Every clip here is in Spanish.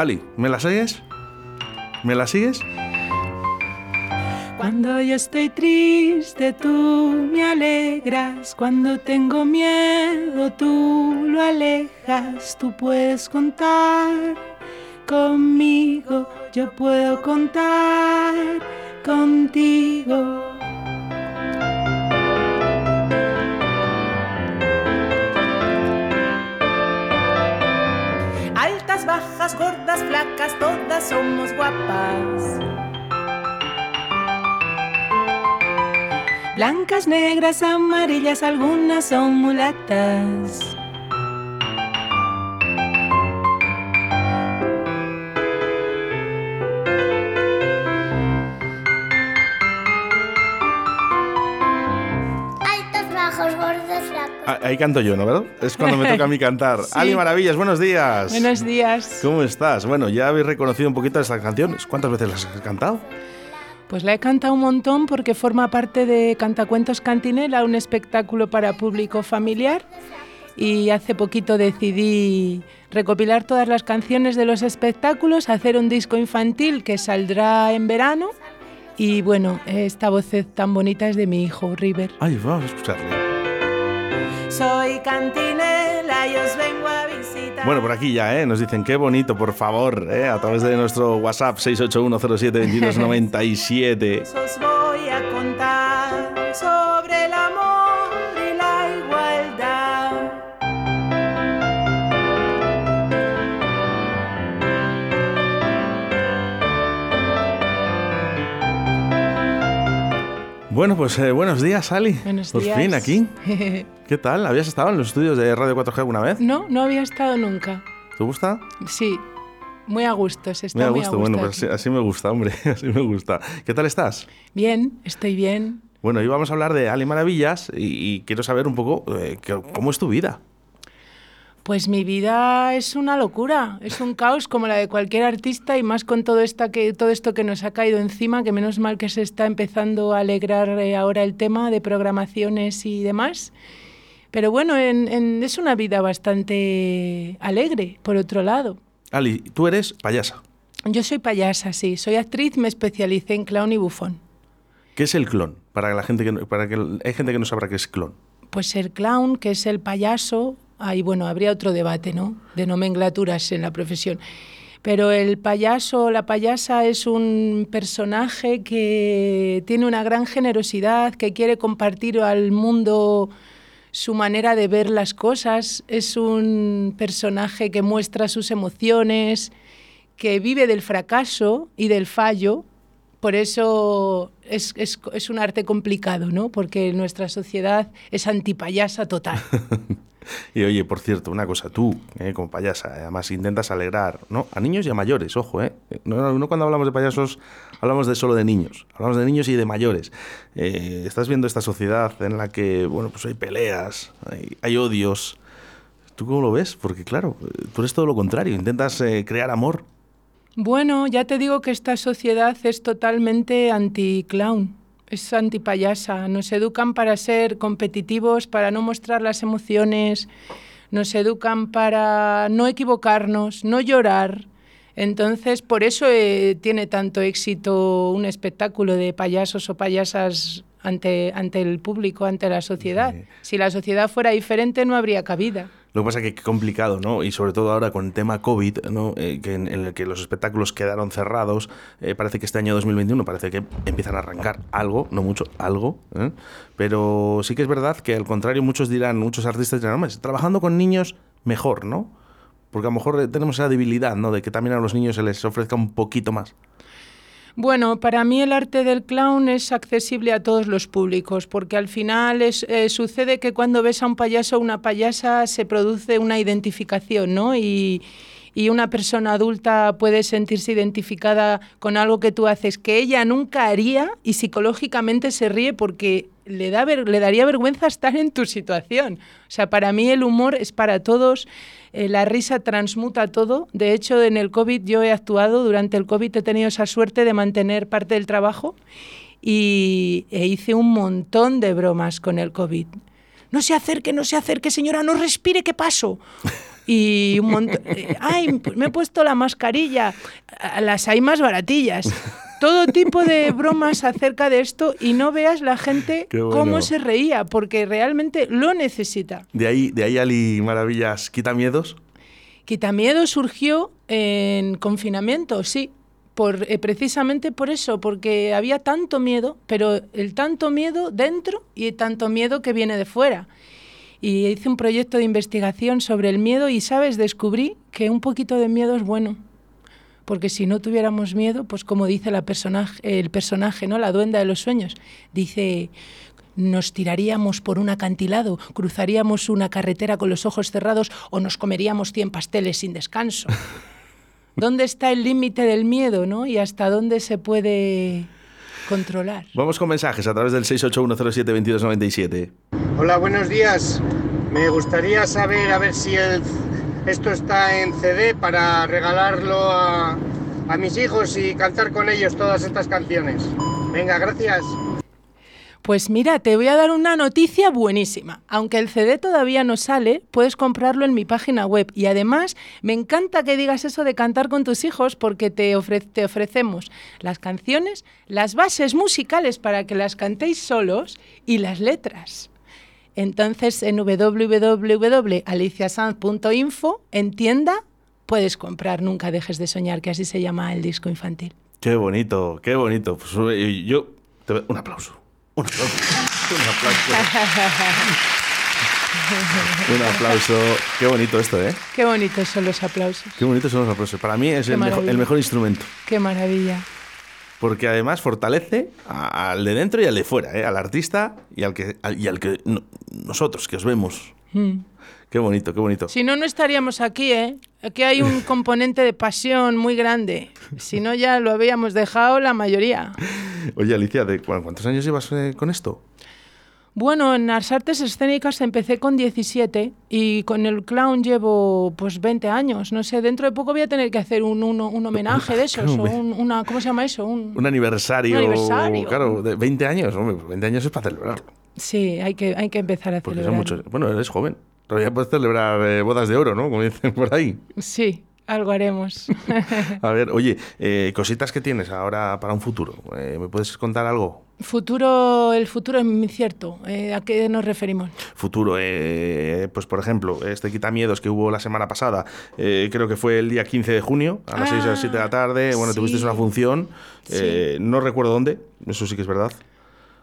Ali, ¿me la sigues? ¿Me la sigues? Cuando yo estoy triste, tú me alegras. Cuando tengo miedo, tú lo alejas. Tú puedes contar conmigo, yo puedo contar contigo. Gordas, flacas, todas somos guapas. Blancas, negras, amarillas, algunas son mulatas. Ahí canto yo, ¿no? ¿Verdad? Es cuando me toca a mí cantar. Sí. Ali Maravillas, buenos días. Buenos días. ¿Cómo estás? Bueno, ya habéis reconocido un poquito estas canciones. ¿Cuántas veces las has cantado? Pues la he cantado un montón porque forma parte de Cantacuentos Cantinela, un espectáculo para público familiar. Y hace poquito decidí recopilar todas las canciones de los espectáculos, hacer un disco infantil que saldrá en verano. Y bueno, esta voz tan bonita es de mi hijo, River. Ay, vamos a escucharle. Soy cantinela y os vengo a visitar. Bueno, por aquí ya, ¿eh? Nos dicen qué bonito, por favor, ¿eh? A través de nuestro WhatsApp 681072297. Os voy a Bueno, pues eh, buenos días, Ali. Buenos Por días. fin aquí. ¿Qué tal? ¿Habías estado en los estudios de Radio 4G alguna vez? no, no había estado nunca. ¿Te gusta? Sí, muy a gusto, se está muy gusto. a gusto. Bueno, pues así, me gusta, hombre. Así me gusta. ¿Qué tal estás? Bien, estoy bien. Bueno, hoy vamos a hablar de Ali Maravillas y, y quiero saber un poco eh, que- cómo es tu vida. Pues mi vida es una locura, es un caos como la de cualquier artista y más con todo, esta que, todo esto que nos ha caído encima, que menos mal que se está empezando a alegrar eh, ahora el tema de programaciones y demás. Pero bueno, en- en- es una vida bastante alegre, por otro lado. Ali, tú eres payasa. Yo soy payasa, sí, soy actriz, me especialicé en clown y bufón. ¿Qué es el clon? Para la gente que para que hay gente que no sabrá qué es clon. Pues el clown, que es el payaso, ahí bueno, habría otro debate, ¿no? De nomenclaturas en la profesión. Pero el payaso, la payasa es un personaje que tiene una gran generosidad, que quiere compartir al mundo su manera de ver las cosas. Es un personaje que muestra sus emociones, que vive del fracaso y del fallo. Por eso es, es- es un arte complicado, ¿no? Porque nuestra sociedad es antipayasa total. Y oye, por cierto, una cosa, tú, eh, como payasa, además intentas alegrar, ¿no? A niños y a mayores, ojo, ¿eh? No, no cuando hablamos de payasos hablamos de solo de niños, hablamos de niños y de mayores. Eh, estás viendo esta sociedad en la que, bueno, pues hay peleas, hay, hay odios. ¿Tú cómo lo ves? Porque claro, eh, tú eres todo lo contrario, intentas eh, crear amor. Bueno, ya te digo que esta sociedad es totalmente anti-clown, es antipayasa. Nos educan para ser competitivos, para no mostrar las emociones, nos educan para no equivocarnos, no llorar. Entonces, por eso eh, tiene tanto éxito un espectáculo de payasos o payasas ante, ante el público, ante la sociedad. Sí. Si la sociedad fuera diferente, no habría cabida. Lo que pasa es que qué complicado, ¿no? Y sobre todo ahora con el tema COVID, ¿no? Eh, que en, en el que los espectáculos quedaron cerrados, eh, parece que este año 2021 parece que empiezan a arrancar algo, no mucho, algo, ¿eh? pero sí que es verdad que al contrario muchos dirán, muchos artistas dirán, hombre, trabajando con niños mejor, ¿no? Porque a lo mejor eh, tenemos esa debilidad, ¿no? De que también a los niños se les ofrezca un poquito más. Bueno, para mí el arte del clown es accesible a todos los públicos, porque al final es, eh, sucede que cuando ves a un payaso o una payasa se produce una identificación, ¿no? Y, y una persona adulta puede sentirse identificada con algo que tú haces que ella nunca haría y psicológicamente se ríe porque le, da le daría vergüenza estar en tu situación. O sea, para mí el humor es para todos, eh, la risa transmuta todo. De hecho, en el COVID yo he actuado, durante el COVID he tenido esa suerte de mantener parte del trabajo y e hice un montón de bromas con el COVID. No se acerque, no se acerque, señora, no respire, ¿qué paso? Y un montón. eh, Ay, me he puesto la mascarilla. Las hay más baratillas. Todo tipo de bromas acerca de esto y no veas la gente bueno. cómo se reía, porque realmente lo necesita. De ahí, de ahí Ali Maravillas quita miedos. Quitamiedo surgió en confinamiento, sí, por, eh, precisamente por eso, porque había tanto miedo, pero el tanto miedo dentro y tanto miedo que viene de fuera. Y hice un proyecto de investigación sobre el miedo y, ¿sabes? Descubrí que un poquito de miedo es bueno. Porque si no tuviéramos miedo, pues como dice la personaje, el personaje, ¿no? La duenda de los sueños, dice, nos tiraríamos por un acantilado, cruzaríamos una carretera con los ojos cerrados o nos comeríamos 100 pasteles sin descanso. ¿Dónde está el límite del miedo, no? Y hasta dónde se puede controlar. Vamos con mensajes a través del 681072297. Hola, buenos días. Me gustaría saber a ver si el- esto está en CD para regalarlo a, mis hijos y cantar con ellos todas estas canciones. Venga, gracias. Pues mira, te voy a dar una noticia buenísima. Aunque el CD todavía no sale, puedes comprarlo en mi página web. Y además, me encanta que digas eso de cantar con tus hijos porque te, te ofrecemos las canciones, las bases musicales para que las cantéis solos y las letras. Entonces, en www.aliciasanz.info, en tienda, puedes comprar Nunca dejes de soñar, que así se llama el disco infantil. Qué bonito, qué bonito. Pues, eh, yo, te- un aplauso. Un aplauso. Un aplauso. un aplauso. Qué bonito esto, ¿eh? Qué bonitos son los aplausos. Qué bonitos son los aplausos. Para mí es mejor, el mejor instrumento. Qué maravilla. Porque además fortalece a- al de dentro y al de fuera, ¿eh? al artista y al que, al- y al que no- nosotros que os vemos. Mm. Qué bonito, qué bonito. Si no, no estaríamos aquí, ¿eh? Aquí hay un componente de pasión muy grande. Si no, ya lo habíamos dejado la mayoría. Oye, Alicia, ¿de cu- ¿cuántos años llevas eh, con esto? Bueno, en las artes escénicas empecé con 17 y con el clown llevo pues 20 años. No sé, dentro de poco voy a tener que hacer un, un- un homenaje de esos. O un- una, ¿Cómo se llama eso? Un- Un aniversario. Un aniversario. Claro, de 20 años. Hombre, 20 años es para celebrar. Sí, hay que, hay que empezar a Porque son celebrar. muchos. Bueno, eres joven. Todavía puedes celebrar eh, bodas de oro, ¿no? Como dicen por ahí. Sí, algo haremos. A ver, oye, eh, cositas que tienes ahora para un futuro. Eh, ¿Me puedes contar algo? futuro, el futuro es incierto. Eh, ¿A qué nos referimos? Futuro, eh, pues por ejemplo, este Quitamiedos que hubo la semana pasada, eh, creo que fue el día 15 de junio, a las 6 a las 7 de la tarde. Bueno, sí. tuvisteis una función, Sí. no recuerdo dónde, eso sí que es verdad.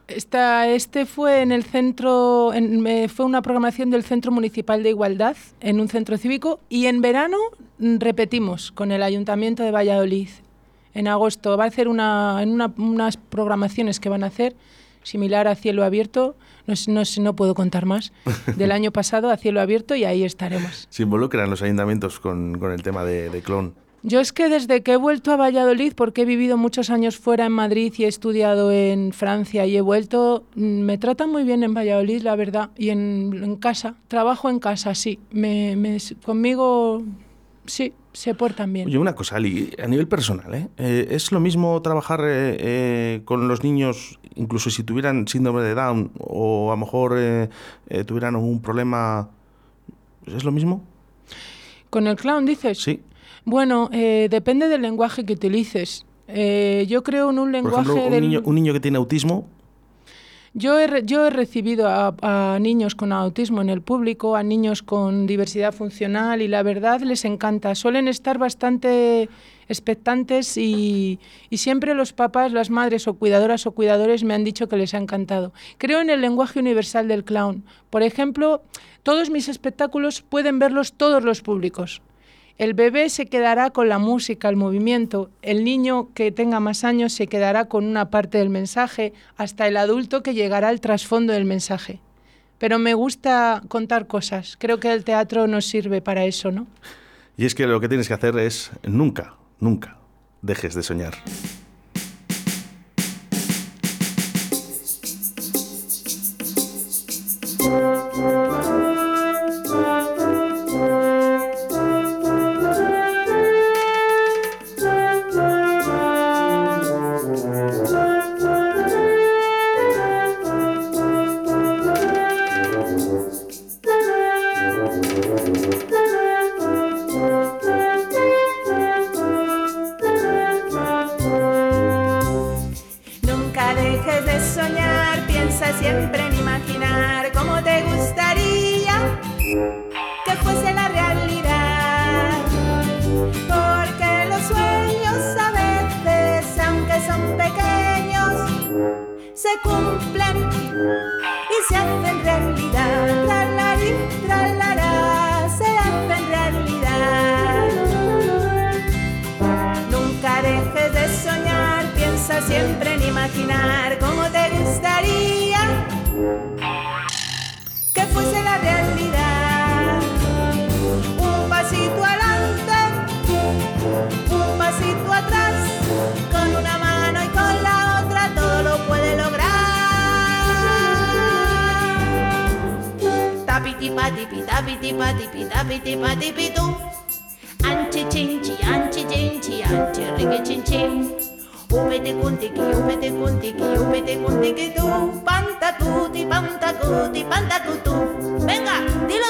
Esta, este fue en el centro, en- fue una programación del Centro Municipal de Igualdad en un centro cívico y en verano repetimos con el Ayuntamiento de Valladolid. En agosto va a hacer una, en una- unas programaciones que van a hacer similar a Cielo Abierto, no, no, no puedo contar más, del año pasado a Cielo Abierto y ahí estaremos. Se involucran los ayuntamientos con, con el tema de, de clon. Yo es que desde que he vuelto a Valladolid, porque he vivido muchos años fuera en Madrid y he estudiado en Francia y he vuelto, mm, me tratan muy bien en Valladolid, la verdad, y en, en casa. Trabajo en casa, sí. Me, me- conmigo, sí, se portan bien. Oye, una cosa, Ali, a nivel personal, ¿eh? Eh, ¿es lo mismo trabajar eh, eh, con los niños, incluso si tuvieran síndrome de Down o a lo mejor eh, eh, tuvieran algún problema? ¿Es lo mismo? ¿Con el clown dices? Sí. Bueno, eh, depende del lenguaje que utilices. Eh, yo creo en un Por lenguaje ejemplo, un del- niño, un niño que tiene autismo, Yo he, yo he recibido a, a niños con autismo en el público, a niños con diversidad funcional y la verdad les encanta. Suelen estar bastante expectantes y, y siempre los papás, las madres o cuidadoras o cuidadores me han dicho que les ha encantado. Creo en el lenguaje universal del clown. Por ejemplo, todos mis espectáculos pueden verlos todos los públicos. El bebé se quedará con la música, el movimiento. El niño que tenga más años se quedará con una parte del mensaje, hasta el adulto que llegará al trasfondo del mensaje. Pero me gusta contar cosas. Creo que el teatro nos sirve para eso, ¿no? Y es que lo que tienes que hacer es nunca, nunca dejes de soñar. Se cumplen y se hacen realidad. Tralarí, tralará, se hacen realidad. Nunca dejes de soñar, piensa siempre en imaginar cómo te gustaría que fuese la realidad. Un pasito adelante, un pasito atrás, con una mano y con la otra todo lo puede lograr. dabidi badibidi dabidi badibidi dabidi badibidi do. Anti chinchi, anti jinchi, anti riggy chin chin. Ubede kundiki, ubede kundiki, ubede kundiki do. Panta tuti, panta cuti, panta cutu. Venga, dilo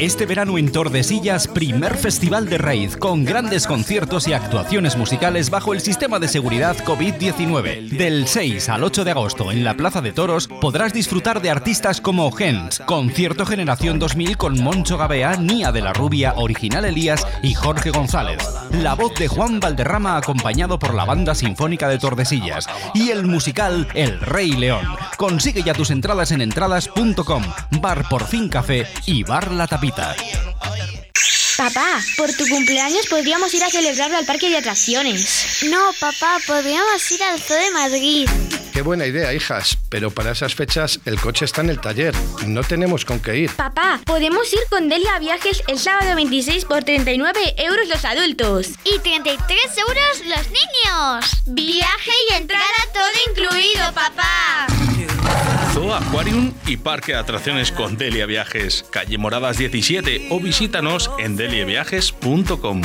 Este verano en Tordesillas, primer festival de raíz con grandes conciertos y actuaciones musicales bajo el sistema de seguridad COVID-19. Del 6 al 8 de agosto en la Plaza de Toros podrás disfrutar de artistas como Gens, Concierto Generación 2000 con Moncho Gabea, Nia de la Rubia, Original Elías y Jorge González. La voz de Juan Valderrama acompañado por la Banda Sinfónica de Tordesillas y el musical El Rey León. Consigue ya tus entradas en entradas.com, Bar Por Fin Café y Bar La Tapita. Papá, por tu cumpleaños podríamos ir a celebrarlo al parque de atracciones. No, papá, podríamos ir al Zoo de Madrid. Qué buena idea, hijas, pero para esas fechas el coche está en el taller. No tenemos con qué ir. Papá, podemos ir con Delia Viajes el sábado 26 por 39 euros los adultos. Y 33 euros los niños. Viaje y entrada todo incluido, papá. Zoo Aquarium y Parque de Atracciones con Delia Viajes, calle Moradas 17 o visítanos en deliaviajes.com.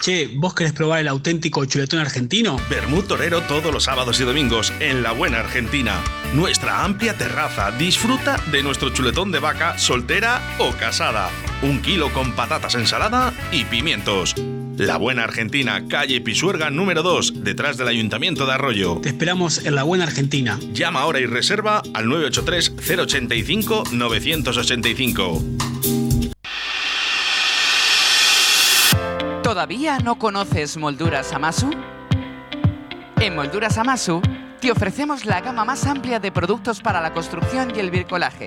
Che, ¿vos querés probar el auténtico chuletón argentino? Bermú Torero todos los sábados y domingos en La Buena Argentina. Nuestra amplia terraza disfruta de nuestro chuletón de vaca soltera o casada. Un kilo con patatas ensalada y pimientos. La Buena Argentina, calle Pisuerga número 2, detrás del Ayuntamiento de Arroyo. Te esperamos en la buena Argentina. Llama ahora y reserva al 983-085-985. ¿Todavía no conoces Molduras Amasu? En Molduras Amasu te ofrecemos la gama más amplia de productos para la construcción y el bricolaje.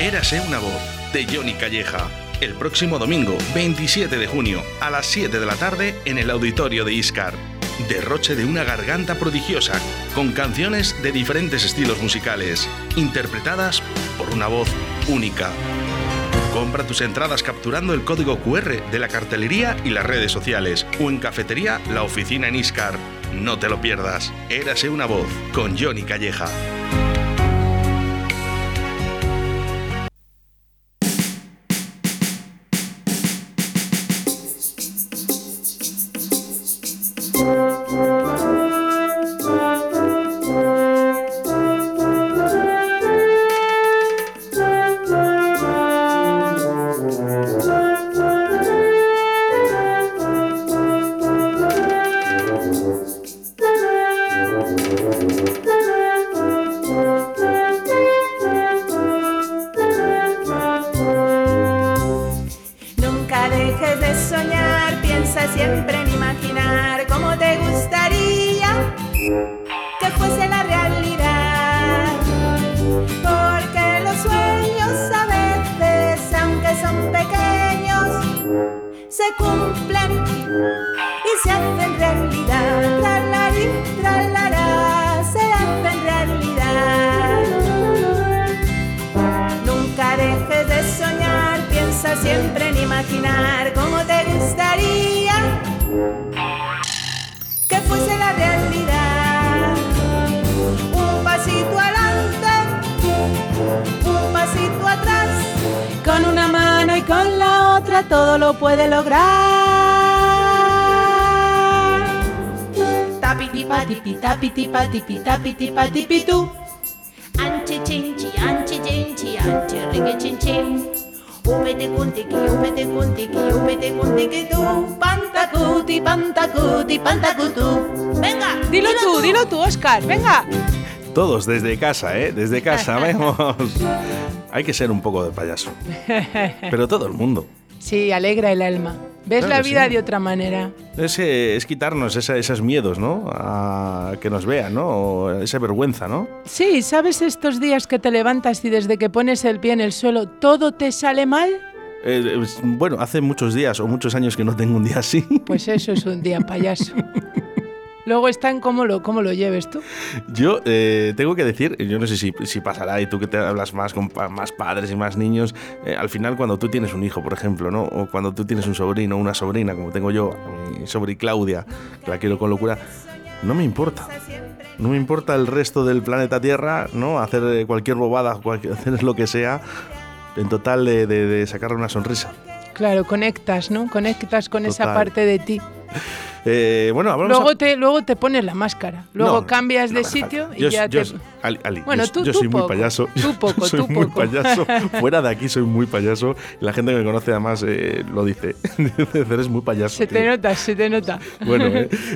Érase una voz de Johnny Calleja. El próximo domingo, 27 de junio, a las 7 de la tarde, en el auditorio de Iscar. Derroche de una garganta prodigiosa, con canciones de diferentes estilos musicales, interpretadas por una voz única. Compra tus entradas capturando el código QR de la cartelería y las redes sociales, o en cafetería La Oficina en Iscar. No te lo pierdas. Érase una voz, con Johnny Calleja. Todo lo puede lograr. Tapiti patipi tapiti patipi tapiti patipi tú. Anchi chinchi, anchi chinchi, anchi rigi chin chin. Umete kuntiki, umete kuntiki, umete kuntiki tú. Pantacuti, pantacuti, pantacutu. Venga, Dilo tú, dilo tú, Oscar, venga. Todos desde casa, ¿eh? Desde casa, vemos. Hay que ser un poco de payaso. Pero todo el mundo. Sí, alegra el alma. Ves Claro la vida sí. de otra manera. Es, es quitarnos esa- esos miedos, ¿no? A que nos vean, ¿no? O esa vergüenza, ¿no? Sí, ¿sabes estos días que te levantas y desde que pones el pie en el suelo todo te sale mal? Eh, eh, bueno, hace muchos días o muchos años que no tengo un día así. Pues eso es un día payaso. Luego está en cómo lo, cómo lo lleves tú. Yo eh, tengo que decir, yo no sé si, si pasará y tú que te hablas más con pa- más padres y más niños, eh, al final cuando tú tienes un hijo, por ejemplo, ¿no? O cuando tú tienes un sobrino o una sobrina, como tengo yo, mi sobrina Claudia, que la quiero con locura, no me importa. No me importa el resto del planeta Tierra, ¿no? Hacer eh, cualquier bobada, cualquier, hacer lo que sea, en total de, de- de sacarle una sonrisa. Claro, conectas, ¿no? Conectas con esa Total. parte de ti. Eh, bueno, Luego a- te, luego te pones la máscara. Luego No, cambias de sitio y ya yo- te... Ali, Ali, Bueno, yo, tú- yo tú soy muy payaso. tú poco, soy tú muy poco. payaso. Fuera de aquí soy muy payaso. La gente que me conoce además eh, lo dice. Eres muy payaso. Se te tío". nota, se te nota. Bueno,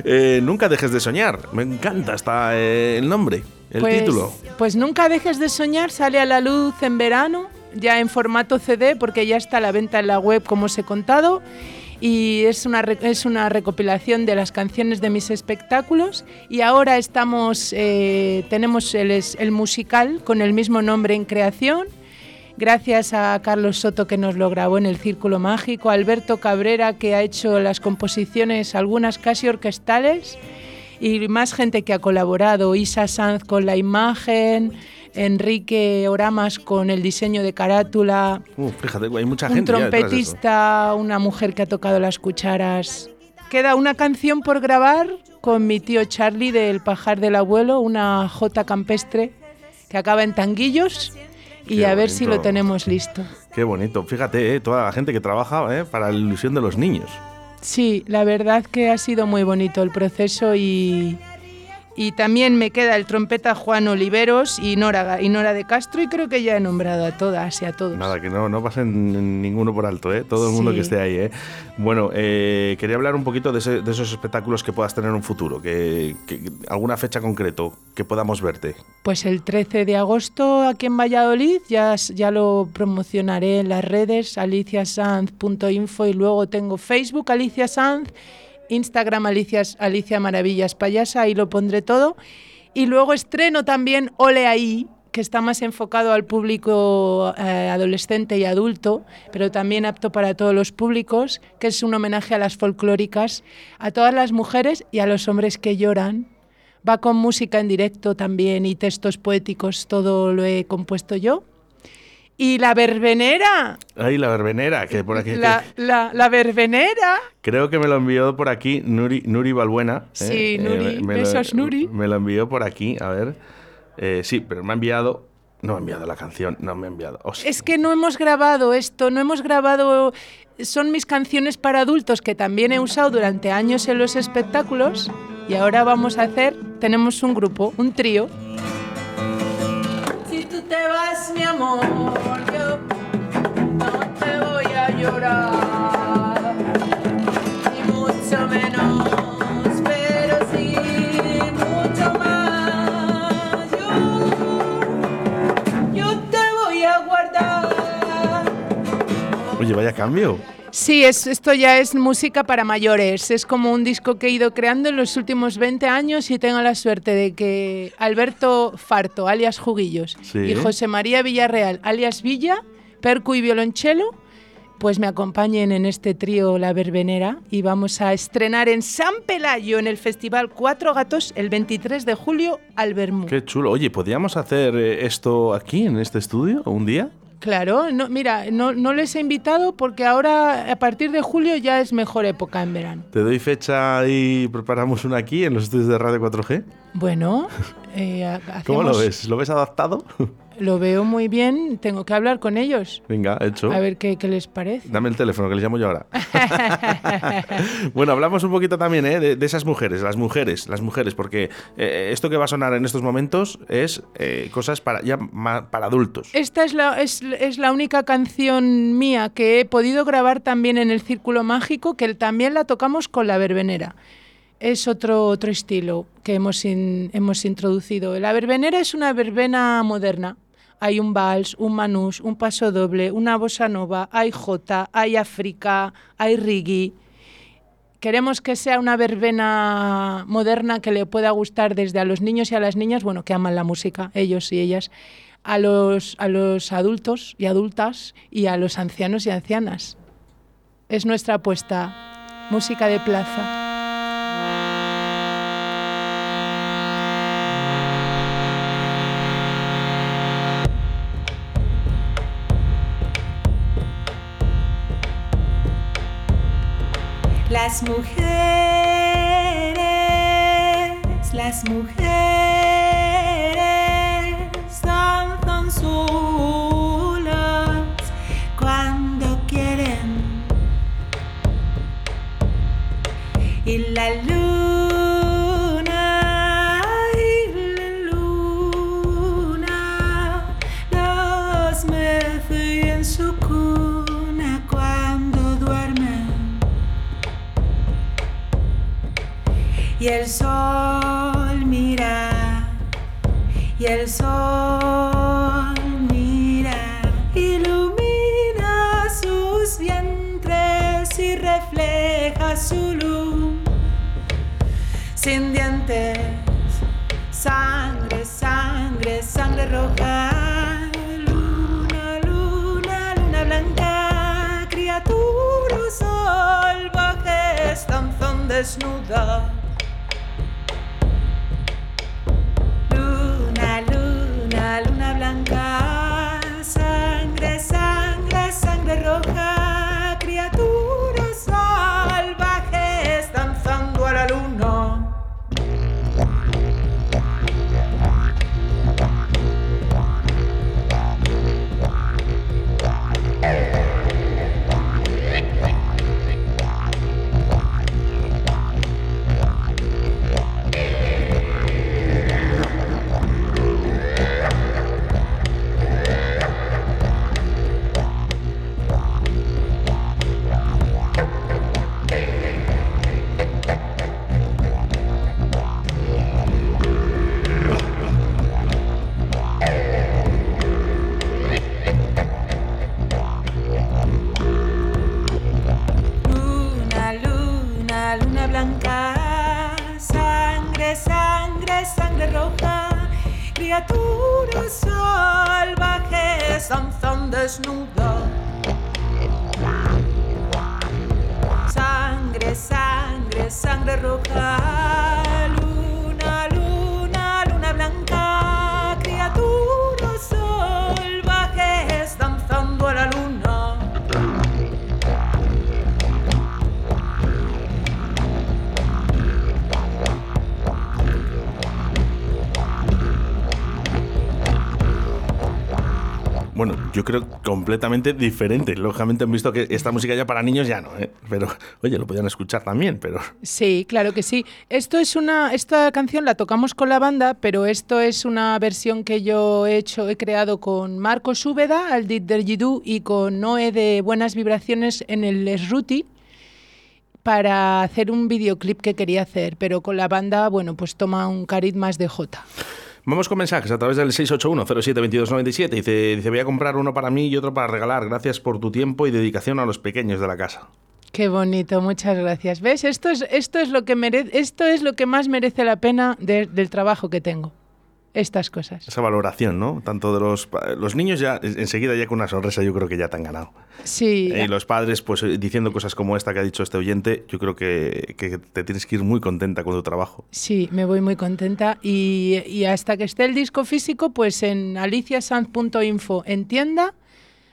eh, nunca dejes de soñar. Me encanta hasta el nombre, el pues, título. Pues nunca dejes de soñar, sale a la luz en verano, ya en formato CD, porque ya está a la venta en la web, como os he contado. Y es una, es una recopilación de las canciones de mis espectáculos. Y ahora estamos, eh, tenemos el, el musical con el mismo nombre en creación. Gracias a Carlos Soto que nos lo grabó en el Círculo Mágico, Alberto Cabrera que ha hecho las composiciones, algunas casi orquestales, y más gente que ha colaborado, Isa Sanz con la imagen, Enrique Oramas con el diseño de carátula, Uh, fíjate, hay mucha un gente. eso. trompetista, una mujer que ha tocado las cucharas. Queda una canción por grabar con mi tío Charlie del Pajar del Abuelo, una jota campestre que acaba en tanguillos y Qué a ver si bonito. lo tenemos listo. Qué bonito. Fíjate, eh, toda la gente que trabaja eh, para la ilusión de los niños. Sí, la verdad que ha sido muy bonito el proceso y, Y también me queda el trompeta Juan Oliveros y Nora, y Nora de Castro y creo que ya he nombrado a todas y a todos. Nada, que no, no pasen ninguno por alto, ¿eh? todo el mundo que esté ahí. ¿eh? Bueno, eh, quería hablar un poquito de, ese- de esos espectáculos que puedas tener en un futuro, que, que- alguna fecha concreto que podamos verte. Pues el 13 de agosto aquí en Valladolid, ya, ya lo promocionaré en las redes, aliciasanz.info y luego tengo Facebook Alicia Sanz, Instagram Alicia, Alicia Maravillas Payasa, ahí lo pondré todo. Y luego estreno también Ole Ahí, que está más enfocado al público eh, adolescente y adulto, pero también apto para todos los públicos, que es un homenaje a las folclóricas, a todas las mujeres y a los hombres que lloran. Va con música en directo también y textos poéticos, todo lo he compuesto yo. Y la verbenera, Ahí la verbenera, que por aquí. la, la, la verbenera. Creo que me lo envió por aquí Nuri, Nuri Balbuena. ¿eh? Sí, Nuri. lo- Besos, Nuri. Me lo envió por aquí, a ver. Eh, sí, pero me ha enviado. No me ha enviado la canción, no me ha enviado. Es que no hemos grabado esto, no hemos grabado... Son mis canciones para adultos que también he usado durante años en los espectáculos y ahora vamos a hacer, tenemos un grupo, un trío. Si tú te vas, mi amor, llorar, ni mucho menos, pero sí mucho más. Yo, yo te voy a guardar. Oye, vaya cambio. Sí, es, esto ya es música para mayores. Es como un disco que he ido creando en los últimos 20 años y tengo la suerte de que Alberto Farto, alias Juguillos, Sí. y José María Villarreal, alias Villa, percu y violonchelo, pues me acompañen en este trío La Verbenera y vamos a estrenar en San Pelayo en el Festival Cuatro Gatos el 23 de julio al Bermú. Qué chulo. Oye, ¿podríamos hacer eh, esto aquí, en este estudio, un día? Claro, no, mira, no, no les he invitado porque ahora a partir de julio ya es mejor época en verano. Te doy fecha y preparamos una aquí en los estudios de Radio 4G. Bueno, eh, ¿Cómo lo ves? ¿Lo ves adaptado? Lo veo muy bien, tengo que hablar con ellos. Venga, hecho. A ver qué, qué les parece. Dame el teléfono que les llamo yo ahora. bueno, hablamos un poquito también ¿eh? de, de esas mujeres, las mujeres, las mujeres, porque eh, esto que va a sonar en estos momentos es eh, cosas para ya ma- para adultos. Esta es la, es, es la única canción mía que he podido grabar también en el Círculo Mágico, que también la tocamos con la verbenera. Es otro, otro estilo que hemos, in- hemos introducido. La verbenera es una verbena moderna. Hay un vals, un manús, un paso doble, una bossa nova, hay jota, hay africa, hay reggae. Queremos que sea una verbena moderna que le pueda gustar desde a los niños y a las niñas, bueno, que aman la música, ellos y ellas, a los, a los adultos y adultas y a los ancianos y ancianas. Es nuestra apuesta, música de plaza. Las mujeres, las mujeres danzan desnudas. Luna, luna, luna blanca, criaturas salvajes danzan desnudas. Sangre, sangre, sangre roja. Bueno, yo creo completamente diferente. Lógicamente han visto que esta música ya para niños ya no, ¿eh? Pero, oye, lo podían escuchar también, pero... Sí, claro que sí. Esto es una, esta canción la tocamos con la banda, pero esto es una versión que yo he hecho, he creado con Marcos Úbeda, al Dit del Yidú, y con Noé de Buenas Vibraciones en el Esruti para hacer un videoclip que quería hacer, pero con la banda, bueno, pues toma un cariz más de Jota. Vamos con mensajes a través del 681-07-2297. Dice, dice, voy a comprar uno para mí y otro para regalar. Gracias por tu tiempo y dedicación a los pequeños de la casa. Qué bonito, muchas gracias. ¿Ves? Esto es, esto es, lo, que merece, esto es lo que más merece la pena de- del trabajo que tengo. Estas cosas. Esa valoración, ¿no? Tanto de los, los niños ya, enseguida ya con una sonrisa yo creo que ya te han ganado. Sí. Y los padres, pues eh, diciendo cosas como esta que ha dicho este oyente, yo creo que, que te tienes que ir muy contenta con tu trabajo. Sí, me voy muy contenta. Y, y hasta que esté el disco físico, pues en aliciasanz.info en tienda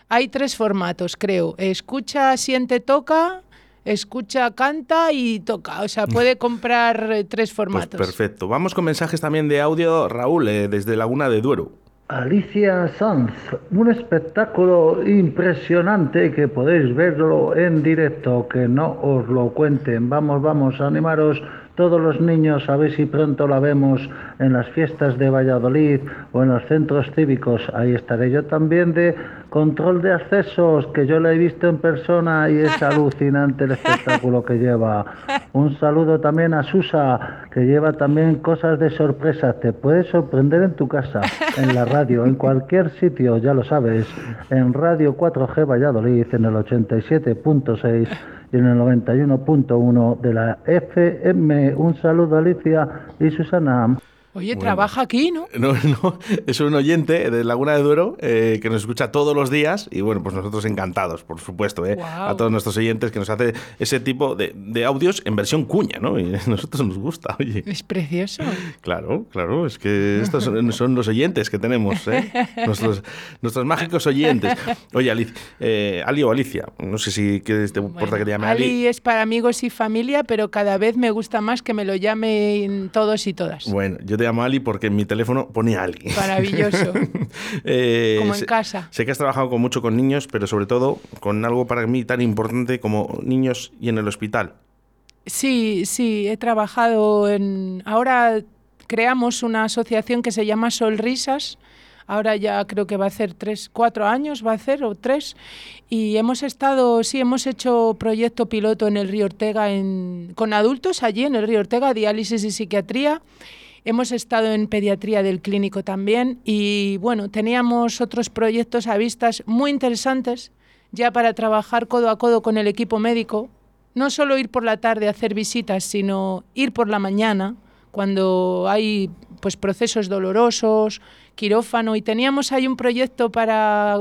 hay tres formatos, creo. Escucha, siente, toca, escucha, canta y toca. O sea, puede comprar eh, tres Pues formatos. perfecto. Vamos con mensajes también de audio, Raúl, eh, desde Laguna de Duero. Alicia Sanz, un espectáculo impresionante que podéis verlo en directo, que no os lo cuenten. Vamos, vamos, animaros todos los niños a ver si pronto la vemos en las fiestas de Valladolid o en los centros cívicos. Ahí estaré yo también de control de accesos, que yo la he visto en persona y es alucinante el espectáculo que lleva. Un saludo también a Susa, que lleva también cosas de sorpresa. Te puedes sorprender en tu casa, en la radio, en cualquier sitio, ya lo sabes. En Radio 4G Valladolid, en el 87.6 y en el 91.1 de la FM. Un saludo Alicia y Susana. Oye, Bueno. trabaja aquí, ¿no? No, no, es un oyente de Laguna de Duero eh, que nos escucha todos los días y bueno, pues nosotros encantados, por supuesto, eh, a todos nuestros oyentes que nos hace ese tipo de, de audios en versión cuña, ¿no? Y a nosotros nos gusta, oye. Es precioso. Claro, claro, es que estos son, son los oyentes que tenemos, ¿eh? nuestros, nuestros mágicos oyentes. Oye, Alicia, eh, Ali o Alicia, no sé si te importa que te llame Ali. Ali es para amigos y familia, pero cada vez me gusta más que me lo llamen todos y todas. Bueno, yo te llamo Ali porque en mi teléfono pone Ali. Maravilloso. Eh, Como en sé- casa. Sé que has trabajado con mucho con niños, pero sobre todo con algo para mí tan importante como niños y en el hospital. Sí, sí, he trabajado en... Ahora creamos una asociación que se llama Solrisas. Ahora ya creo que va a hacer tres, cuatro años, va a hacer, o tres. Y hemos estado, sí, hemos hecho proyecto piloto en el Río Ortega en, con adultos allí en el Río Ortega, diálisis y psiquiatría. Hemos estado en pediatría del clínico también y bueno, teníamos otros proyectos a vistas muy interesantes ya para trabajar codo a codo con el equipo médico. No solo ir por la tarde a hacer visitas, sino ir por la mañana cuando hay pues procesos dolorosos, quirófano y teníamos ahí un proyecto para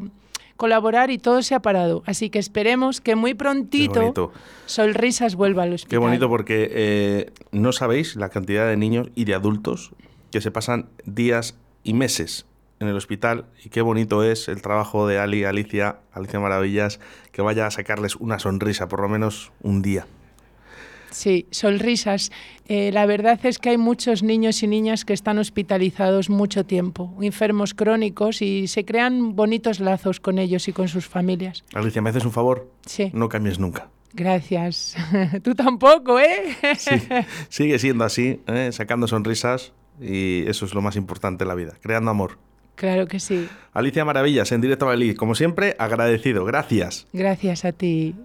colaborar y todo se ha parado. Así que esperemos que muy prontito bonito. Solrisas vuelva al hospital. Qué bonito porque eh, no sabéis la cantidad de niños y de adultos que se pasan días y meses en el hospital y qué bonito es el trabajo de Ali, Alicia, Alicia Maravillas, que vaya a sacarles una sonrisa por lo menos un día. Sí, sonrisas. Eh, la verdad es que hay muchos niños y niñas que están hospitalizados mucho tiempo, enfermos crónicos, y se crean bonitos lazos con ellos y con sus familias. Alicia, ¿me haces un favor? Sí. No cambies nunca. Gracias. Tú tampoco, ¿eh? Sí, sigue siendo así, ¿eh? sacando sonrisas y eso es lo más importante en la vida, creando amor. Claro que sí. Alicia Maravillas, en directo a Valladolid, como siempre, agradecido. Gracias. Gracias a ti.